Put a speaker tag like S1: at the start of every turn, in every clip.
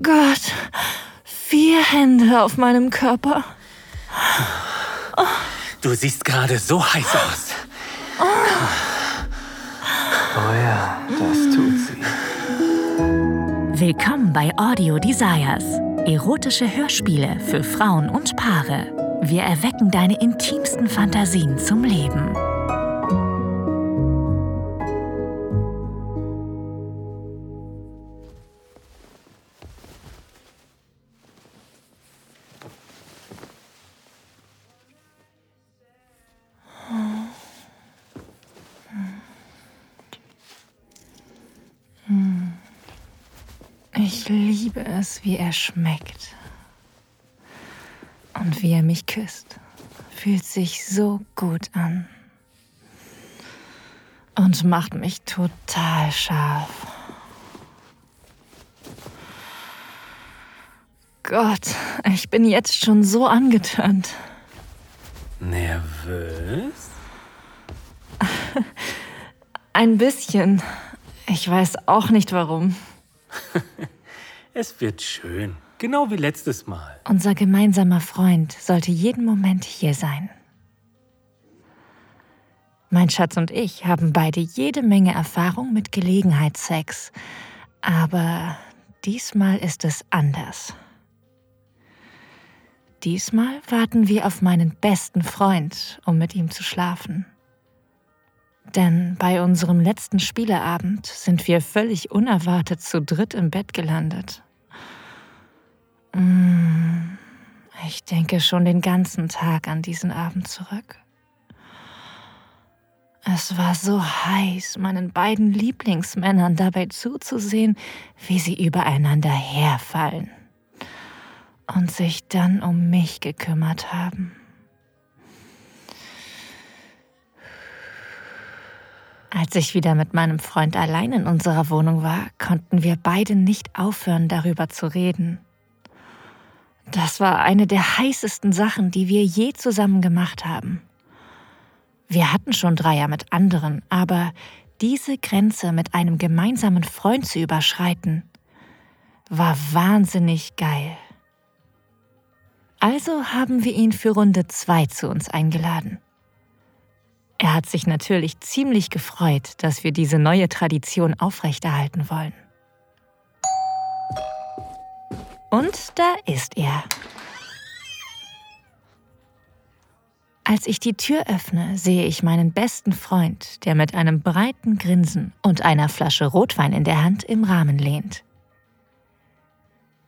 S1: Gott, vier Hände auf meinem Körper.
S2: Du siehst gerade so heiß aus.
S3: Oh ja, das tut sie.
S4: Willkommen bei Audio Desires. Erotische Hörspiele für Frauen und Paare. Wir erwecken deine intimsten Fantasien zum Leben.
S1: Ich liebe es, wie er schmeckt. Und wie er mich küsst. Fühlt sich so gut an. Und macht mich total scharf. Gott, ich bin jetzt schon so angetönt.
S2: Nervös?
S1: Ein bisschen. Ich weiß auch nicht warum.
S2: Es wird schön. Genau wie letztes Mal.
S1: Unser gemeinsamer Freund sollte jeden Moment hier sein. Mein Schatz und ich haben beide jede Menge Erfahrung mit Gelegenheitssex. Aber diesmal ist es anders. Diesmal warten wir auf meinen besten Freund, um mit ihm zu schlafen. Denn bei unserem letzten Spieleabend sind wir völlig unerwartet zu dritt im Bett gelandet. Mm, Ich denke schon den ganzen Tag an diesen Abend zurück. Es war so heiß, meinen beiden Lieblingsmännern dabei zuzusehen, wie sie übereinander herfallen und sich dann um mich gekümmert haben. Als ich wieder mit meinem Freund allein in unserer Wohnung war, konnten wir beide nicht aufhören, darüber zu reden. Das war eine der heißesten Sachen, die wir je zusammen gemacht haben. Wir hatten schon Dreier mit anderen, aber diese Grenze mit einem gemeinsamen Freund zu überschreiten, war wahnsinnig geil. Also haben wir ihn für Runde zwei zu uns eingeladen. Er hat sich natürlich ziemlich gefreut, dass wir diese neue Tradition aufrechterhalten wollen. Und da ist er. Als ich die Tür öffne, sehe ich meinen besten Freund, der mit einem breiten Grinsen und einer Flasche Rotwein in der Hand im Rahmen lehnt.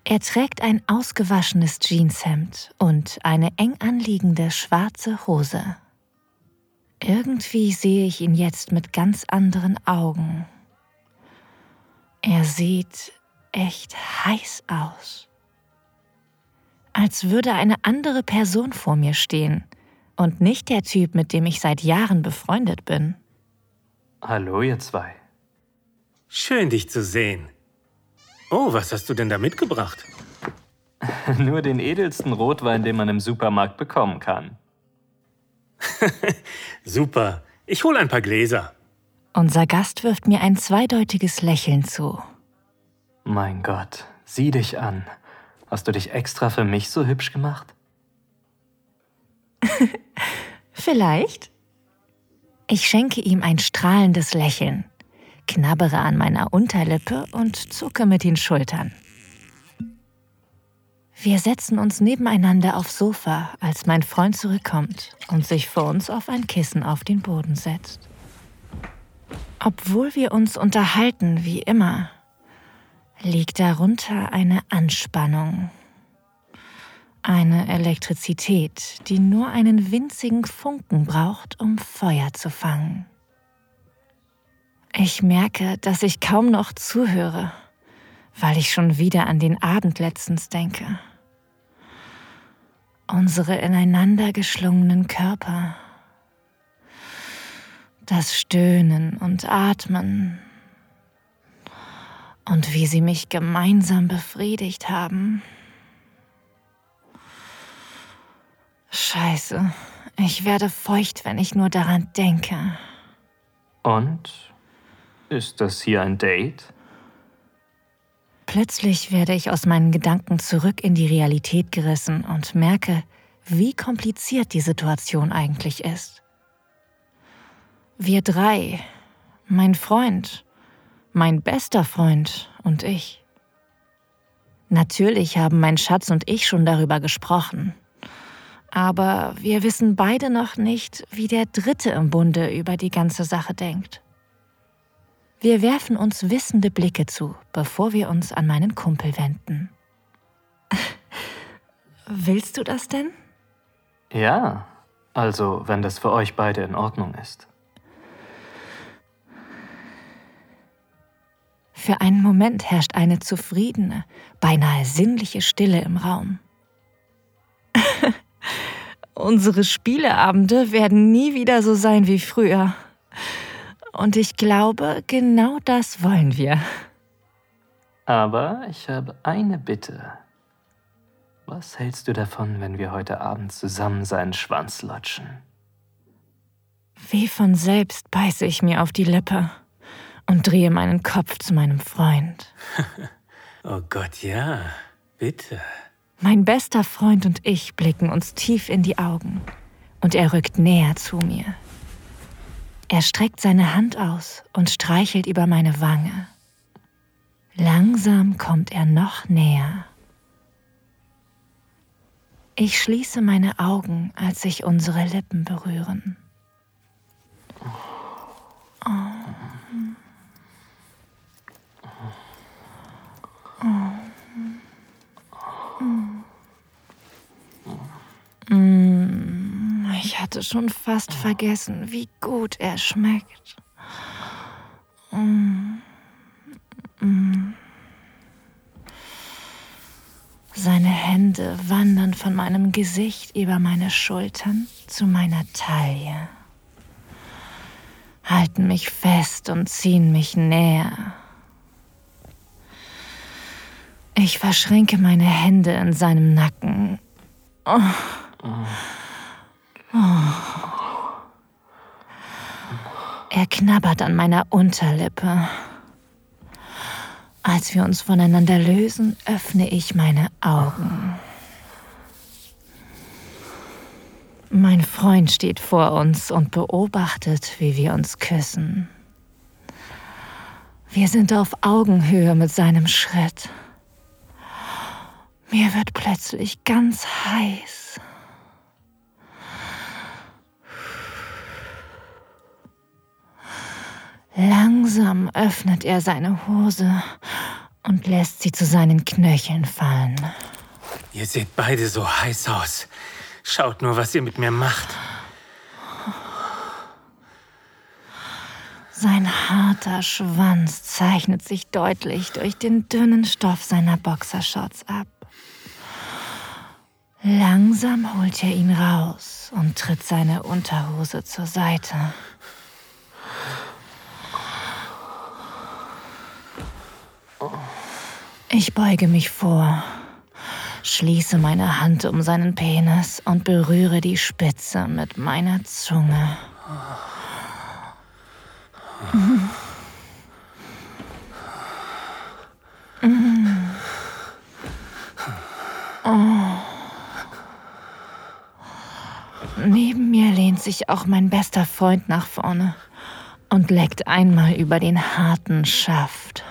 S1: Er trägt ein ausgewaschenes Jeanshemd und eine eng anliegende schwarze Hose. Irgendwie sehe ich ihn jetzt mit ganz anderen Augen. Er sieht echt heiß aus. Als würde eine andere Person vor mir stehen und nicht der Typ, mit dem ich seit Jahren befreundet bin.
S3: Hallo, ihr zwei.
S2: Schön, dich zu sehen. Oh, was hast du denn da mitgebracht?
S3: Nur den edelsten Rotwein, den man im Supermarkt bekommen kann.
S2: Super. Ich hol ein paar Gläser.
S1: Unser Gast wirft mir ein zweideutiges Lächeln zu.
S3: Mein Gott, sieh dich an. Hast du dich extra für mich so hübsch gemacht?
S1: Vielleicht? Ich schenke ihm ein strahlendes Lächeln, knabbere an meiner Unterlippe und zucke mit den Schultern. Wir setzen uns nebeneinander aufs Sofa, als mein Freund zurückkommt und sich vor uns auf ein Kissen auf den Boden setzt. Obwohl wir uns unterhalten wie immer, liegt darunter eine Anspannung, eine Elektrizität, die nur einen winzigen Funken braucht, um Feuer zu fangen. Ich merke, dass ich kaum noch zuhöre, weil ich schon wieder an den Abend letztens denke. Unsere ineinander geschlungenen Körper, das Stöhnen und Atmen und wie sie mich gemeinsam befriedigt haben. Scheiße, ich werde feucht, wenn ich nur daran denke.
S3: Und? Ist das hier ein Date?
S1: Plötzlich werde ich aus meinen Gedanken zurück in die Realität gerissen und merke, wie kompliziert die Situation eigentlich ist. Wir drei, mein Freund, mein bester Freund und ich. Natürlich haben mein Schatz und ich schon darüber gesprochen. Aber wir wissen beide noch nicht, wie der Dritte im Bunde über die ganze Sache denkt. Wir werfen uns wissende Blicke zu, bevor wir uns an meinen Kumpel wenden. Willst du das denn?
S3: Ja, also wenn das für euch beide in Ordnung ist.
S1: Für einen Moment herrscht eine zufriedene, beinahe sinnliche Stille im Raum. Unsere Spieleabende werden nie wieder so sein wie früher. Und ich glaube, genau das wollen wir.
S3: Aber ich habe eine Bitte. Was hältst du davon, wenn wir heute Abend zusammen seinen Schwanz lutschen?
S1: Wie von selbst beiße ich mir auf die Lippe und drehe meinen Kopf zu meinem Freund.
S2: oh Gott, ja, bitte.
S1: Mein bester Freund und ich blicken uns tief in die Augen und er rückt näher zu mir. Er streckt seine Hand aus und streichelt über meine Wange. Langsam kommt er noch näher. Ich schließe meine Augen, als sich unsere Lippen berühren. Oh. Ich hatte schon fast vergessen, wie gut er schmeckt. Seine Hände wandern von meinem Gesicht über meine Schultern zu meiner Taille, halten mich fest und ziehen mich näher. Ich verschränke meine Hände in seinem Nacken. Oh. Oh. Er knabbert an meiner Unterlippe. Als wir uns voneinander lösen, öffne ich meine Augen. Mein Freund steht vor uns und beobachtet, wie wir uns küssen. Wir sind auf Augenhöhe mit seinem Schritt. Mir wird plötzlich ganz heiß. Langsam öffnet er seine Hose und lässt sie zu seinen Knöcheln fallen.
S2: Ihr seht beide so heiß aus. Schaut nur, was ihr mit mir macht.
S1: Sein harter Schwanz zeichnet sich deutlich durch den dünnen Stoff seiner Boxershorts ab. Langsam holt er ihn raus und tritt seine Unterhose zur Seite. Ich beuge mich vor, schließe meine Hand um seinen Penis und berühre die Spitze mit meiner Zunge. Oh. Neben mir lehnt sich auch mein bester Freund nach vorne und leckt einmal über den harten Schaft.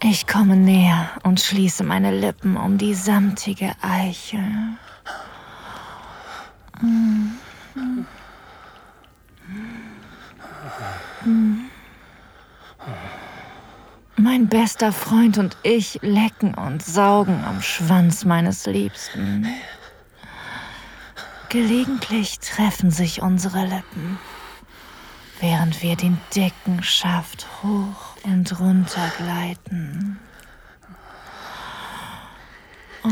S1: Ich komme näher und schließe meine Lippen um die samtige Eichel. Mein bester Freund und ich lecken und saugen am Schwanz meines Liebsten. Gelegentlich treffen sich unsere Lippen, während wir den dicken Schaft hoch und runter gleiten. Oh.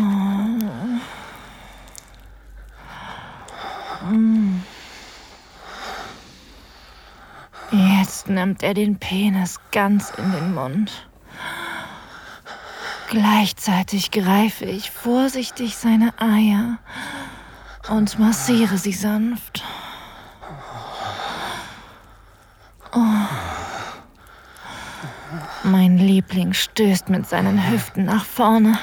S1: Jetzt nimmt er den Penis ganz in den Mund. Gleichzeitig greife ich vorsichtig seine Eier und massiere sie sanft. Oh. Mein Liebling stößt mit seinen Hüften nach vorne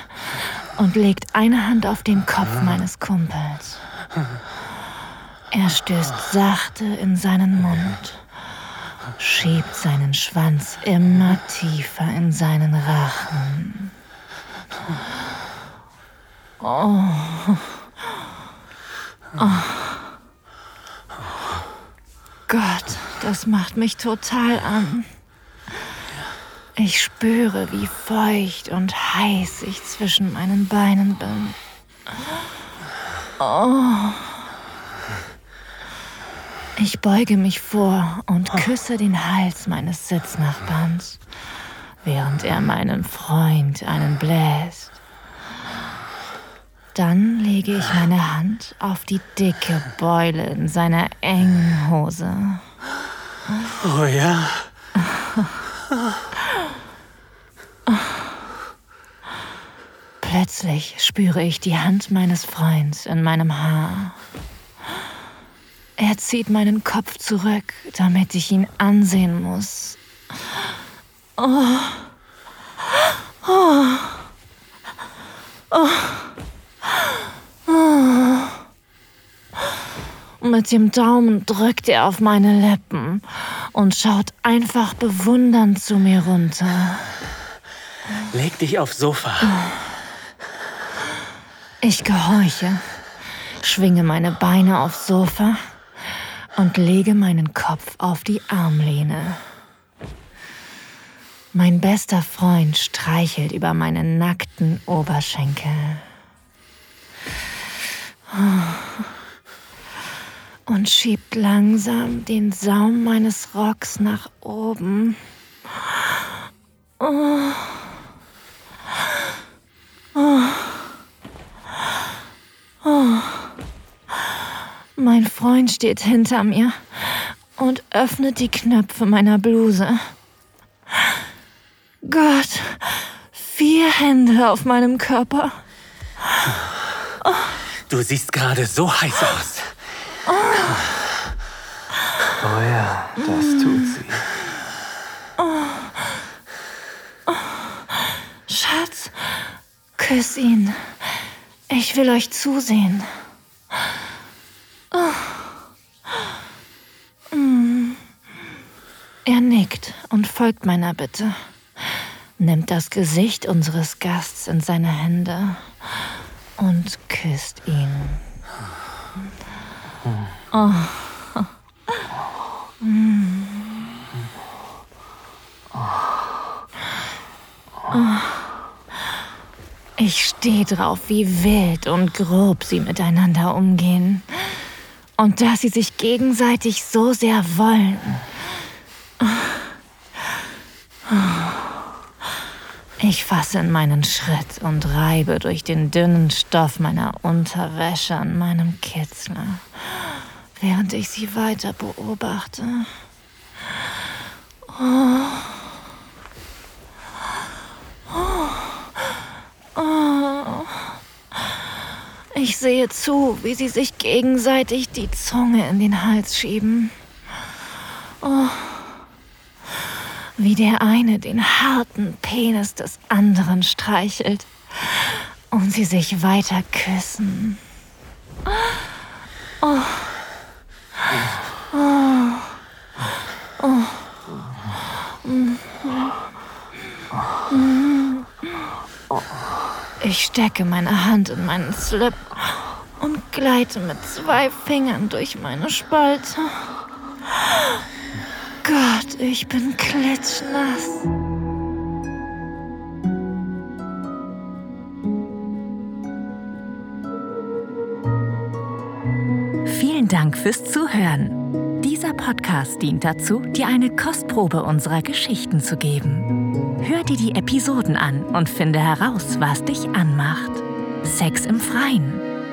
S1: und legt eine Hand auf den Kopf meines Kumpels. Er stößt sachte in seinen Mund, schiebt seinen Schwanz immer tiefer in seinen Rachen. Oh. oh. Gott, das macht mich total an. Ich spüre, wie feucht und heiß ich zwischen meinen Beinen bin. Oh. Ich beuge mich vor und küsse den Hals meines Sitznachbarns, während er meinem Freund einen bläst. Dann lege ich meine Hand auf die dicke Beule in seiner engen Hose.
S2: Oh ja.
S1: Plötzlich spüre ich die Hand meines Freunds in meinem Haar. Er zieht meinen Kopf zurück, damit ich ihn ansehen muss. Oh. Oh. Oh. Mit dem Daumen drückt er auf meine Lippen und schaut einfach bewundernd zu mir runter.
S2: Leg dich aufs Sofa.
S1: Ich gehorche, schwinge meine Beine aufs Sofa und lege meinen Kopf auf die Armlehne. Mein bester Freund streichelt über meine nackten Oberschenkel. Und schiebt langsam den Saum meines Rocks nach oben. Oh. Oh. Oh. Mein Freund steht hinter mir und öffnet die Knöpfe meiner Bluse. Gott, vier Hände auf meinem Körper.
S2: Du siehst gerade so heiß aus.
S3: Oh ja, das tut sie.
S1: Schatz, küss ihn. Ich will euch zusehen. Er nickt und folgt meiner Bitte, nimmt das Gesicht unseres Gasts in seine Hände und küsst ihn. Oh. Ich stehe drauf, wie wild und grob sie miteinander umgehen. Und dass sie sich gegenseitig so sehr wollen. Ich fasse in meinen Schritt und reibe durch den dünnen Stoff meiner Unterwäsche an meinem Kitzler, während ich sie weiter beobachte. Oh. Ich sehe zu, wie sie sich gegenseitig die Zunge in den Hals schieben. Oh wie der eine den harten Penis des anderen streichelt und sie sich weiter küssen. Oh. Oh. Oh. Ich stecke meine Hand in meinen Slip gleite mit zwei Fingern durch meine Spalte. Gott, ich bin klitschnass.
S4: Vielen Dank fürs Zuhören. Dieser Podcast dient dazu, dir eine Kostprobe unserer Geschichten zu geben. Hör dir die Episoden an und finde heraus, was dich anmacht. Sex im Freien,